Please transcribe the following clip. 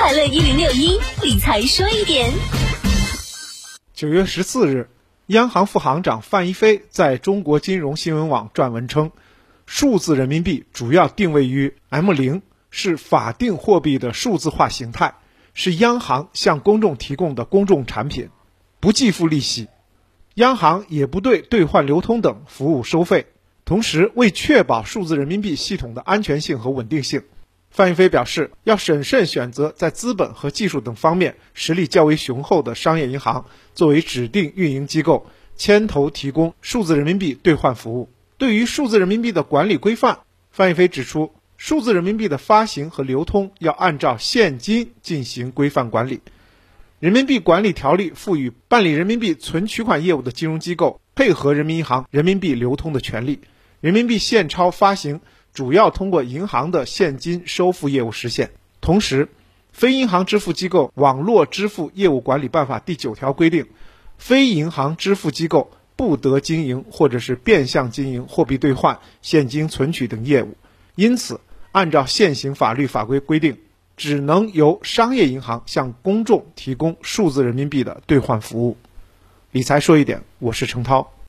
快乐一零六一理财说一点。九月十四日，央行副行长范一飞在中国金融新闻网撰文称，数字人民币主要定位于 M 零，是法定货币的数字化形态，是央行向公众提供的公众产品，不计付利息，央行也不对兑换流通等服务收费。同时，为确保数字人民币系统的安全性和稳定性，范一飞表示，要审慎选择在资本和技术等方面实力较为雄厚的商业银行作为指定运营机构，牵头提供数字人民币兑换服务。对于数字人民币的管理规范，范一飞指出，数字人民币的发行和流通要按照现金进行规范管理。人民币管理条例赋予办理人民币存取款业务的金融机构配合人民银行人民币流通的权利。人民币现钞发行主要通过银行的现金收付业务实现。同时，《非银行支付机构网络支付业务管理办法》第九条规定，非银行支付机构不得经营或者是变相经营货币兑换、现金存取等业务。因此，按照现行法律法规规定，只能由商业银行向公众提供数字人民币的兑换服务。理财说一点，我是程涛。